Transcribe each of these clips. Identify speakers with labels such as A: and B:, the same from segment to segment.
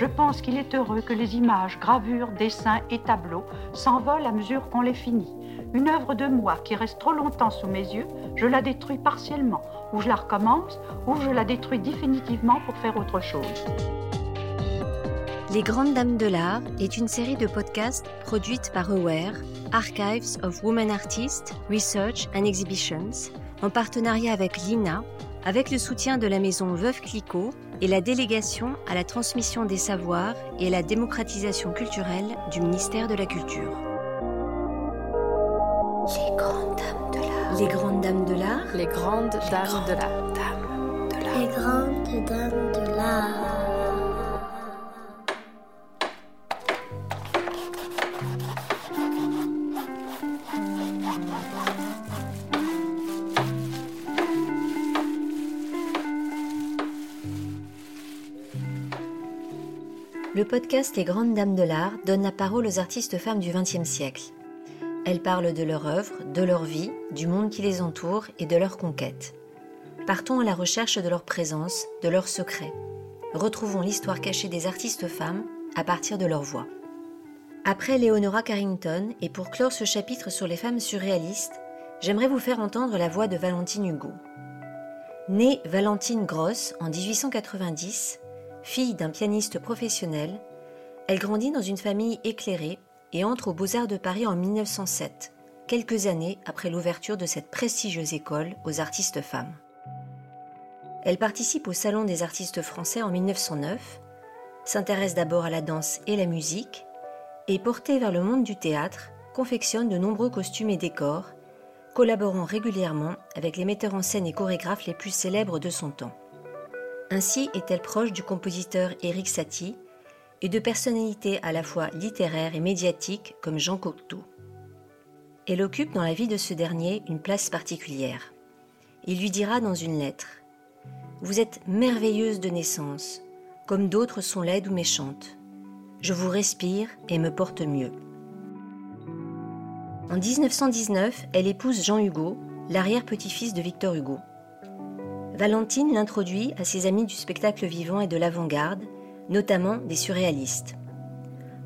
A: Je pense qu'il est heureux que les images, gravures, dessins et tableaux s'envolent à mesure qu'on les finit. Une œuvre de moi qui reste trop longtemps sous mes yeux, je la détruis partiellement, ou je la recommence, ou je la détruis définitivement pour faire autre chose.
B: Les Grandes Dames de l'Art est une série de podcasts produite par Aware, Archives of Women Artists, Research and Exhibitions, en partenariat avec l'INA, avec le soutien de la maison Veuve Clicquot et la délégation à la transmission des savoirs et à la démocratisation culturelle du ministère de la Culture.
C: Les grandes dames de l'art.
B: Les grandes dames de l'art.
D: Les grandes dames de l'art.
C: Les grandes dames de l'art.
B: Le podcast Les Grandes Dames de l'Art donne la parole aux artistes femmes du XXe siècle. Elles parlent de leur œuvre, de leur vie, du monde qui les entoure et de leurs conquêtes. Partons à la recherche de leur présence, de leurs secrets. Retrouvons l'histoire cachée des artistes femmes à partir de leur voix. Après Leonora Carrington, et pour clore ce chapitre sur les femmes surréalistes, j'aimerais vous faire entendre la voix de Valentine Hugo. Née Valentine Gross en 1890, Fille d'un pianiste professionnel, elle grandit dans une famille éclairée et entre aux Beaux-Arts de Paris en 1907, quelques années après l'ouverture de cette prestigieuse école aux artistes femmes. Elle participe au Salon des artistes français en 1909, s'intéresse d'abord à la danse et la musique, et portée vers le monde du théâtre, confectionne de nombreux costumes et décors, collaborant régulièrement avec les metteurs en scène et chorégraphes les plus célèbres de son temps. Ainsi est-elle proche du compositeur Éric Satie et de personnalités à la fois littéraires et médiatiques comme Jean Cocteau. Elle occupe dans la vie de ce dernier une place particulière. Il lui dira dans une lettre Vous êtes merveilleuse de naissance, comme d'autres sont laides ou méchantes. Je vous respire et me porte mieux. En 1919, elle épouse Jean Hugo, l'arrière-petit-fils de Victor Hugo. Valentine l'introduit à ses amis du spectacle vivant et de l'avant-garde, notamment des surréalistes.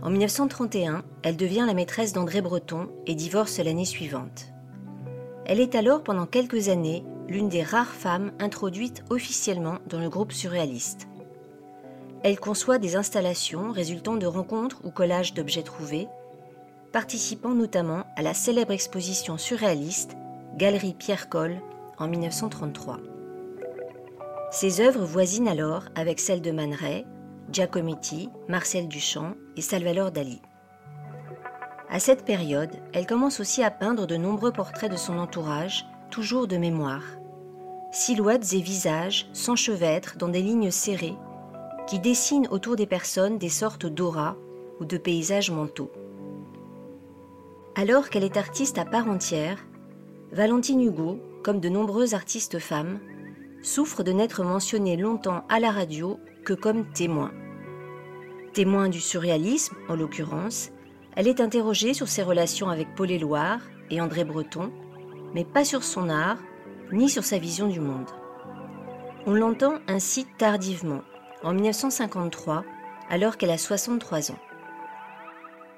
B: En 1931, elle devient la maîtresse d'André Breton et divorce l'année suivante. Elle est alors pendant quelques années l'une des rares femmes introduites officiellement dans le groupe surréaliste. Elle conçoit des installations résultant de rencontres ou collages d'objets trouvés, participant notamment à la célèbre exposition surréaliste Galerie Pierre Coll en 1933. Ses œuvres voisinent alors avec celles de Man Ray, Giacometti, Marcel Duchamp et Salvador Dali. À cette période, elle commence aussi à peindre de nombreux portraits de son entourage, toujours de mémoire. Silhouettes et visages s'enchevêtrent dans des lignes serrées qui dessinent autour des personnes des sortes d'auras ou de paysages mentaux. Alors qu'elle est artiste à part entière, Valentine Hugo, comme de nombreuses artistes femmes, souffre de n'être mentionnée longtemps à la radio que comme témoin. Témoin du surréalisme, en l'occurrence, elle est interrogée sur ses relations avec Paul Éluard et André Breton, mais pas sur son art, ni sur sa vision du monde. On l'entend ainsi tardivement, en 1953, alors qu'elle a 63 ans.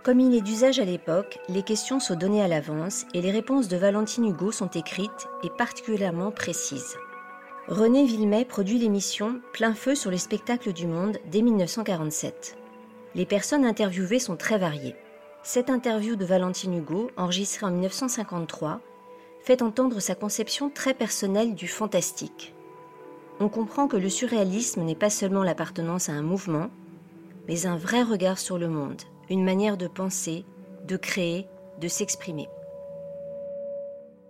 B: Comme il est d'usage à l'époque, les questions sont données à l'avance et les réponses de Valentine Hugo sont écrites et particulièrement précises. René Villemet produit l'émission Plein feu sur les spectacles du monde dès 1947. Les personnes interviewées sont très variées. Cette interview de Valentine Hugo, enregistrée en 1953, fait entendre sa conception très personnelle du fantastique. On comprend que le surréalisme n'est pas seulement l'appartenance à un mouvement, mais un vrai regard sur le monde, une manière de penser, de créer, de s'exprimer.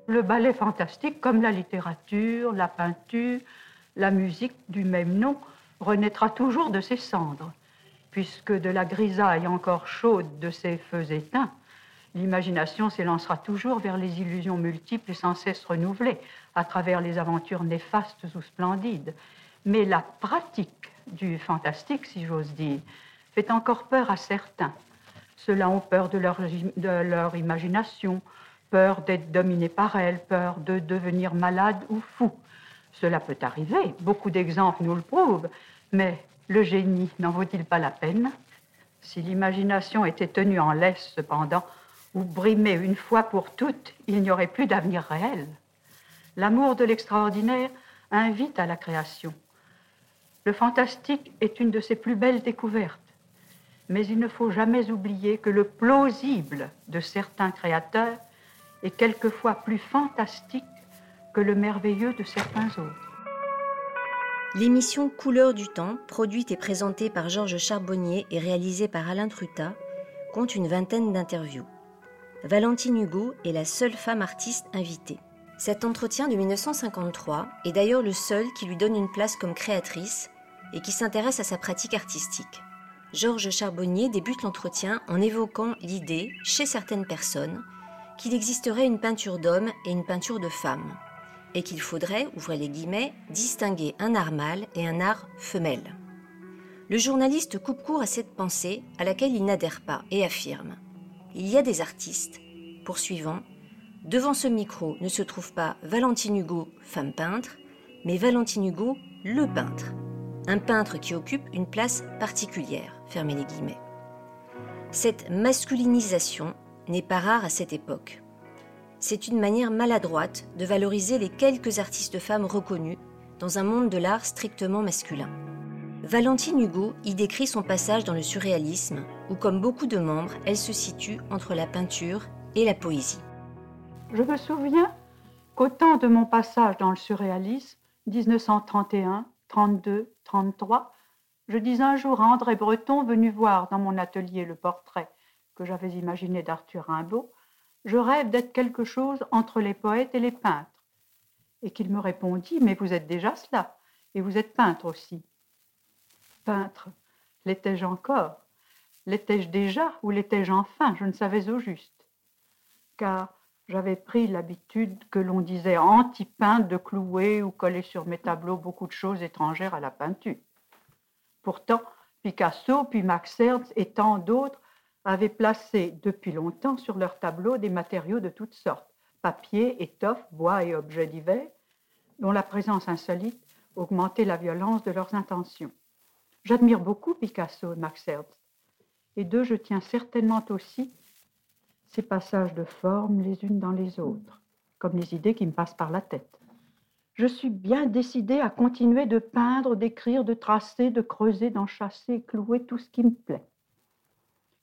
A: Le ballet fantastique, comme la littérature, la peinture, la musique du même nom, renaîtra toujours de ses cendres, puisque de la grisaille encore chaude de ses feux éteints, l'imagination s'élancera toujours vers les illusions multiples et sans cesse renouvelées, à travers les aventures néfastes ou splendides. Mais la pratique du fantastique, si j'ose dire, fait encore peur à certains. Ceux-là ont peur de leur, de leur imagination, peur d'être dominé par elle, peur de devenir malade ou fou. Cela peut arriver, beaucoup d'exemples nous le prouvent, mais Le génie n'en vaut-il pas la peine? Si l'imagination était tenue en laisse, cependant, ou brimée une fois pour toutes, il n'y aurait plus d'avenir réel. L'amour de l'extraordinaire invite à la création. Le fantastique est une de ses plus belles découvertes. Mais il ne faut jamais oublier que le plausible de certains créateurs est quelquefois plus fantastique que le merveilleux de certains autres.
B: L'émission Couleur du temps, produite et présentée par Georges Charbonnier et réalisée par Alain Truta, compte une vingtaine d'interviews. Valentine Hugo est la seule femme artiste invitée. Cet entretien de 1953 est d'ailleurs le seul qui lui donne une place comme créatrice et qui s'intéresse à sa pratique artistique. Georges Charbonnier débute l'entretien en évoquant l'idée, chez certaines personnes, qu'il existerait une peinture d'homme et une peinture de femme, et qu'il faudrait, ouvrez les guillemets, distinguer un art mâle et un art femelle. Le journaliste coupe court à cette pensée à laquelle il n'adhère pas et affirme Il y a des artistes, poursuivant, devant ce micro ne se trouve pas Valentine Hugo, femme peintre, mais Valentine Hugo, le peintre. Un peintre qui occupe une place particulière, fermez les guillemets. Cette masculinisation n'est pas rare à cette époque. C'est une manière maladroite de valoriser les quelques artistes femmes reconnues dans un monde de l'art strictement masculin. Valentine Hugo y décrit son passage dans le surréalisme, où comme beaucoup de membres, elle se situe entre la peinture et la poésie.
A: Je me souviens qu'au temps de mon passage dans le surréalisme, 1931, 32, 33, je dis un jour à André Breton, venu voir dans mon atelier le portrait que j'avais imaginé d'Arthur Rimbaud, je rêve d'être quelque chose entre les poètes et les peintres. Et qu'il me répondit, mais vous êtes déjà cela, et vous êtes peintre aussi. Peintre, l'étais-je encore? L'étais-je déjà ou l'étais-je enfin? Je ne savais au juste. Car j'avais pris l'habitude que l'on disait anti-peintre de clouer ou coller sur mes tableaux beaucoup de choses étrangères à la peinture. Pourtant, Picasso, puis Max Ernst et tant d'autres avaient placé depuis longtemps sur leurs tableaux des matériaux de toutes sortes, papier, étoffe, bois et objets divers, dont la présence insolite augmentait la violence de leurs intentions. J'admire beaucoup Picasso et Max Ernst, et d'eux je tiens certainement aussi ces passages de forme les unes dans les autres, comme les idées qui me passent par la tête je suis bien décidée à continuer de peindre, d'écrire, de tracer, de creuser, d'enchasser, clouer tout ce qui me plaît.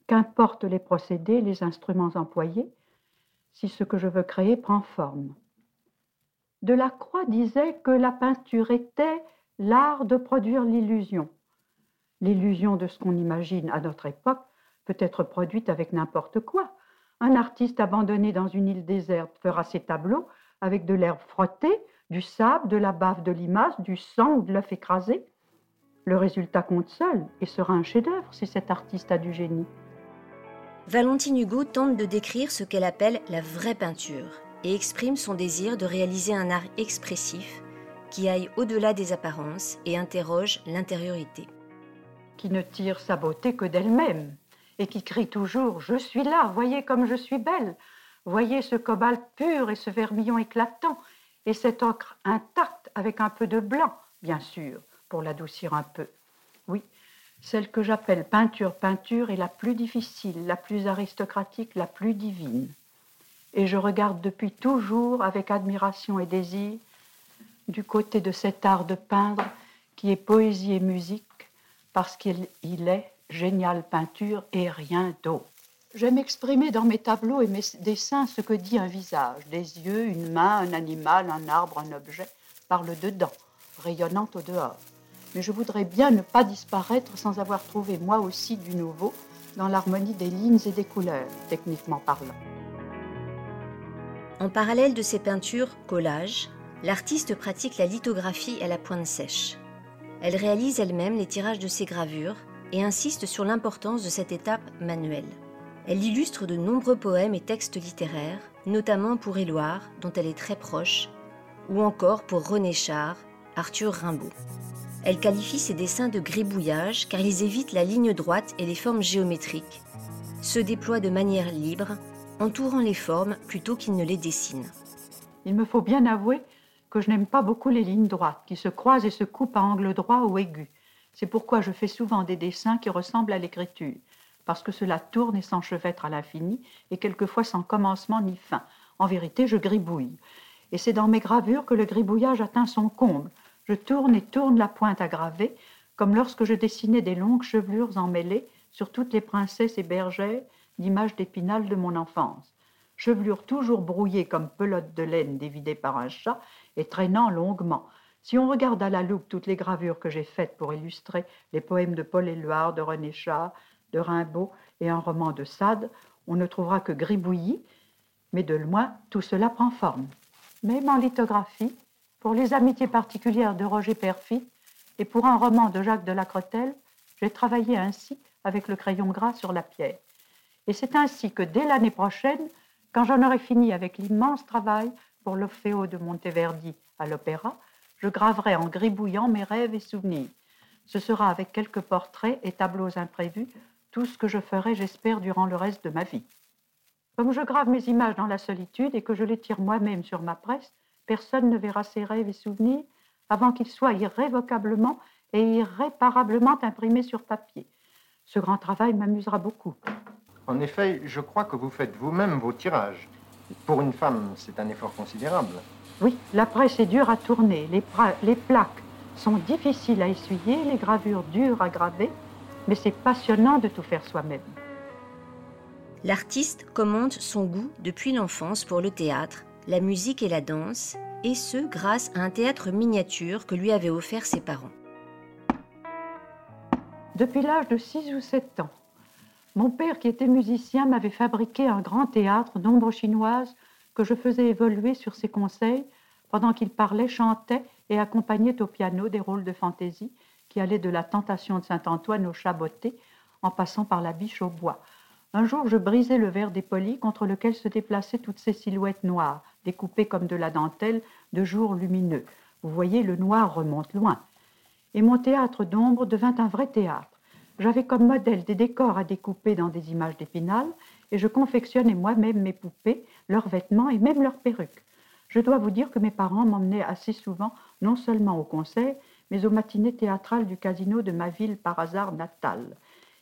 A: Qu'importe les procédés, les instruments employés, si ce que je veux créer prend forme. Delacroix disait que la peinture était l'art de produire l'illusion. L'illusion de ce qu'on imagine à notre époque peut être produite avec n'importe quoi. Un artiste abandonné dans une île déserte fera ses tableaux avec de l'herbe frottée, du sable, de la bave de limace, du sang ou de l'œuf écrasé. Le résultat compte seul et sera un chef-d'œuvre si cet artiste a du génie.
B: Valentine Hugo tente de décrire ce qu'elle appelle la vraie peinture et exprime son désir de réaliser un art expressif qui aille au-delà des apparences et interroge l'intériorité.
A: Qui ne tire sa beauté que d'elle-même et qui crie toujours ⁇ Je suis là, voyez comme je suis belle, voyez ce cobalt pur et ce vermillon éclatant, et cette ocre intacte avec un peu de blanc, bien sûr, pour l'adoucir un peu. Oui, celle que j'appelle peinture peinture est la plus difficile, la plus aristocratique, la plus divine. Et je regarde depuis toujours avec admiration et désir du côté de cet art de peindre qui est poésie et musique parce qu'il est géniale peinture et rien d'autre. J'aime exprimer dans mes tableaux et mes dessins ce que dit un visage, des yeux, une main, un animal, un arbre, un objet, par le dedans, rayonnant au dehors. Mais je voudrais bien ne pas disparaître sans avoir trouvé moi aussi du nouveau dans l'harmonie des lignes et des couleurs, techniquement parlant.
B: En parallèle de ses peintures collages, l'artiste pratique la lithographie à la pointe sèche. Elle réalise elle-même les tirages de ses gravures et insiste sur l'importance de cette étape manuelle. Elle illustre de nombreux poèmes et textes littéraires, notamment pour Éloire, dont elle est très proche, ou encore pour René Char, Arthur Rimbaud. Elle qualifie ses dessins de gribouillage car ils évitent la ligne droite et les formes géométriques, se déploient de manière libre, entourant les formes plutôt qu'ils ne les dessinent.
A: Il me faut bien avouer que je n'aime pas beaucoup les lignes droites qui se croisent et se coupent à angle droit ou aigu. C'est pourquoi je fais souvent des dessins qui ressemblent à l'écriture, parce que cela tourne et s'enchevêtre à l'infini, et quelquefois sans commencement ni fin. En vérité, je gribouille. Et c'est dans mes gravures que le gribouillage atteint son comble. Je tourne et tourne la pointe à graver, comme lorsque je dessinais des longues chevelures emmêlées sur toutes les princesses et bergères d'images d'épinal de mon enfance. Chevelures toujours brouillées comme pelotes de laine dévidées par un chat et traînant longuement. Si on regarde à la loupe toutes les gravures que j'ai faites pour illustrer les poèmes de Paul Éluard, de René Char, de Rimbaud et un roman de Sade, on ne trouvera que gribouillis, mais de loin, tout cela prend forme. Même en lithographie, pour les amitiés particulières de Roger Perfit et pour un roman de Jacques de Lacretelle, j'ai travaillé ainsi avec le crayon gras sur la pierre. Et c'est ainsi que dès l'année prochaine, quand j'en aurai fini avec l'immense travail pour l'Orfeo de Monteverdi à l'opéra, je graverai en gribouillant mes rêves et souvenirs. Ce sera avec quelques portraits et tableaux imprévus tout ce que je ferai, j'espère, durant le reste de ma vie. Comme je grave mes images dans la solitude et que je les tire moi-même sur ma presse, personne ne verra ces rêves et souvenirs avant qu'ils soient irrévocablement et irréparablement imprimés sur papier. Ce grand travail m'amusera beaucoup.
E: En effet, je crois que vous faites vous-même vos tirages. Pour une femme, c'est un effort considérable.
A: Oui, la presse est dure à tourner, les, les plaques sont difficiles à essuyer, les gravures dures à graver, mais c'est passionnant de tout faire soi-même.
B: L'artiste commente son goût depuis l'enfance pour le théâtre, la musique et la danse, et ce grâce à un théâtre miniature que lui avaient offert ses parents.
A: Depuis l'âge de 6 ou 7 ans, mon père, qui était musicien, m'avait fabriqué un grand théâtre d'ombre chinoise que je faisais évoluer sur ses conseils pendant qu'il parlait, chantait et accompagnait au piano des rôles de fantaisie qui allaient de la tentation de Saint-Antoine au chaboté en passant par la biche au bois. Un jour, je brisai le verre dépoli contre lequel se déplaçaient toutes ces silhouettes noires, découpées comme de la dentelle de jours lumineux. Vous voyez, le noir remonte loin. Et mon théâtre d'ombre devint un vrai théâtre. J'avais comme modèle des décors à découper dans des images d'épinal et je confectionnais moi-même mes poupées, leurs vêtements et même leurs perruques. Je dois vous dire que mes parents m'emmenaient assez souvent, non seulement au concert, mais aux matinées théâtrales du casino de ma ville par hasard natale.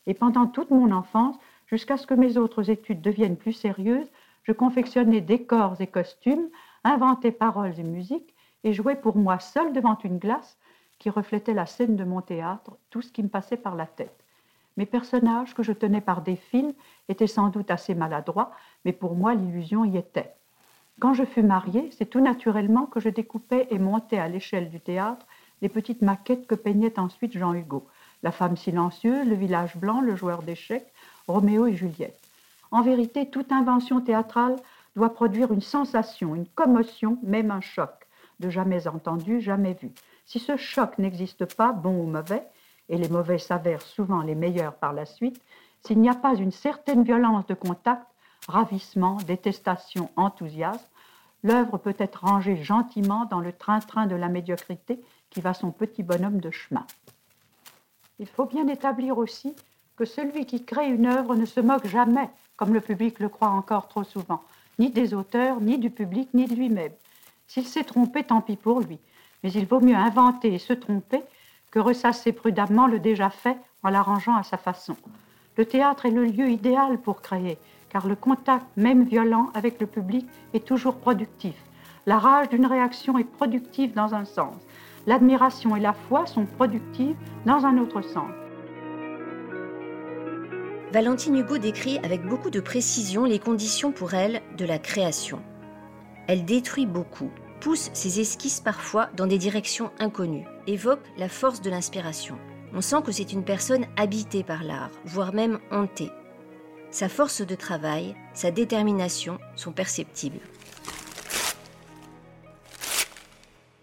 A: Et pendant toute mon enfance, jusqu'à ce que mes autres études deviennent plus sérieuses, je confectionnais décors et costumes, inventais paroles et musique, et jouais pour moi seul devant une glace qui reflétait la scène de mon théâtre, tout ce qui me passait par la tête. Mes personnages, que je tenais par des fils, étaient sans doute assez maladroits, mais pour moi l'illusion y était. Quand je fus mariée, c'est tout naturellement que je découpais et montais à l'échelle du théâtre les petites maquettes que peignait ensuite Jean Hugo. La femme silencieuse, le village blanc, le joueur d'échecs, Roméo et Juliette. En vérité, toute invention théâtrale doit produire une sensation, une commotion, même un choc, de jamais entendu, jamais vu. Si ce choc n'existe pas, bon ou mauvais, et les mauvais s'avèrent souvent les meilleurs par la suite, s'il n'y a pas une certaine violence de contact, ravissement, détestation, enthousiasme, l'œuvre peut être rangée gentiment dans le train-train de la médiocrité qui va son petit bonhomme de chemin. Il faut bien établir aussi que celui qui crée une œuvre ne se moque jamais, comme le public le croit encore trop souvent, ni des auteurs, ni du public, ni de lui-même. S'il s'est trompé, tant pis pour lui, mais il vaut mieux inventer et se tromper que ressasser prudemment le déjà fait en l'arrangeant à sa façon. Le théâtre est le lieu idéal pour créer, car le contact, même violent, avec le public est toujours productif. La rage d'une réaction est productive dans un sens. L'admiration et la foi sont productives dans un autre sens.
B: Valentine Hugo décrit avec beaucoup de précision les conditions pour elle de la création. Elle détruit beaucoup, pousse ses esquisses parfois dans des directions inconnues, évoque la force de l'inspiration. On sent que c'est une personne habitée par l'art, voire même hantée. Sa force de travail, sa détermination sont perceptibles.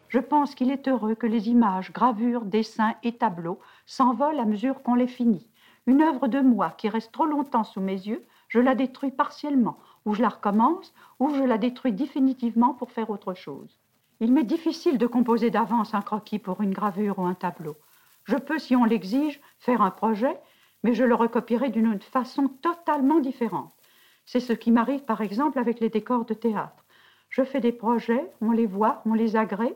A: Je pense qu'il est heureux que les images, gravures, dessins et tableaux s'envolent à mesure qu'on les finit. Une œuvre de moi qui reste trop longtemps sous mes yeux, je la détruis partiellement ou je la recommence, ou je la détruis définitivement pour faire autre chose. Il m'est difficile de composer d'avance un croquis pour une gravure ou un tableau. Je peux, si on l'exige, faire un projet, mais je le recopierai d'une façon totalement différente. C'est ce qui m'arrive par exemple avec les décors de théâtre. Je fais des projets, on les voit, on les agrée,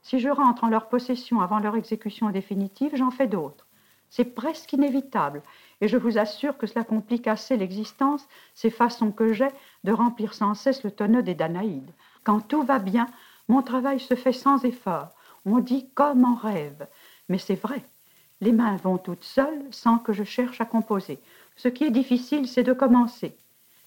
A: Si je rentre en leur possession avant leur exécution définitive, j'en fais d'autres. C'est presque inévitable, et je vous assure que cela complique assez l'existence, ces façons que j'ai de remplir sans cesse le tonneau des Danaïdes. Quand tout va bien, mon travail se fait sans effort. On dit comme en rêve, mais c'est vrai. Les mains vont toutes seules sans que je cherche à composer. Ce qui est difficile, c'est de commencer.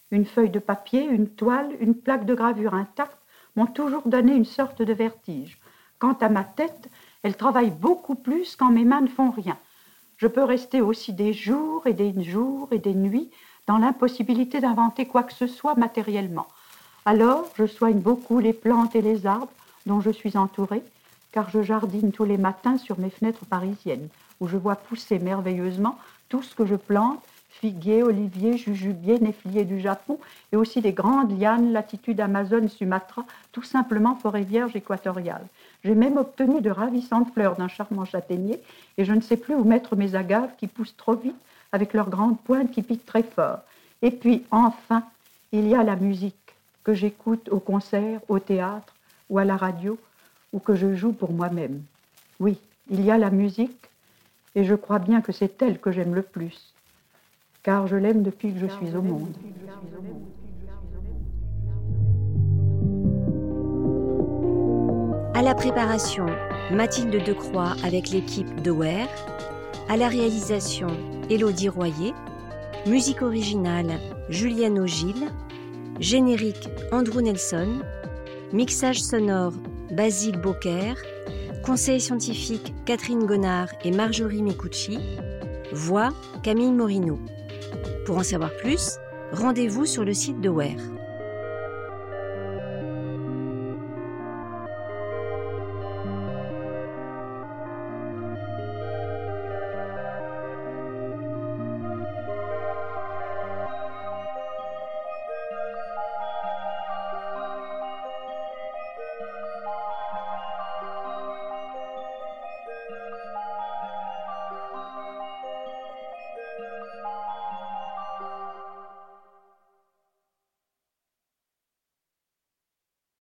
A: Une feuille de papier, une toile, une plaque de gravure intacte m'ont toujours donné une sorte de vertige. Quant à ma tête, elle travaille beaucoup plus quand mes mains ne font rien. Je peux rester aussi des jours et des jours et des nuits dans l'impossibilité d'inventer quoi que ce soit matériellement. Alors, je soigne beaucoup les plantes et les arbres dont je suis entourée, car je jardine tous les matins sur mes fenêtres parisiennes, où je vois pousser merveilleusement tout ce que je plante figuiers, oliviers, jujubiers, néfliers du Japon, et aussi des grandes lianes latitude Amazon, Sumatra, tout simplement forêt vierge équatoriale. J'ai même obtenu de ravissantes fleurs d'un charmant châtaignier, et je ne sais plus où mettre mes agaves qui poussent trop vite avec leurs grandes pointes qui piquent très fort. Et puis, enfin, il y a la musique que j'écoute au concert, au théâtre ou à la radio, ou que je joue pour moi-même. Oui, il y a la musique, et je crois bien que c'est elle que j'aime le plus car je l'aime depuis que je suis au monde.
B: À la préparation, Mathilde Decroix avec l'équipe de Ware. À la réalisation, Élodie Royer. Musique originale, Julienne Ogil. Générique, Andrew Nelson. Mixage sonore, Basile Beaucaire. Conseil scientifique, Catherine Gonard et Marjorie Mecucci. Voix, Camille Morino. Pour en savoir plus, rendez-vous sur le site de WARE.